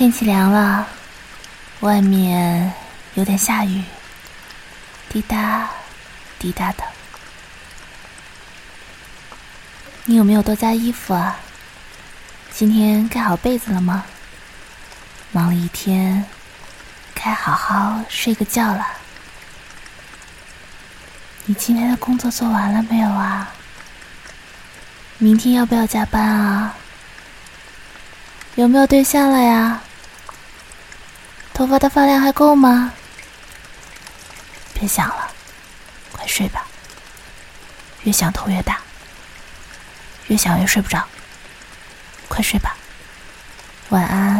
天气凉了，外面有点下雨，滴答滴答的。你有没有多加衣服啊？今天盖好被子了吗？忙了一天，该好好睡个觉了。你今天的工作做完了没有啊？明天要不要加班啊？有没有对象了呀？头发的发量还够吗？别想了，快睡吧。越想头越大，越想越睡不着。快睡吧，晚安。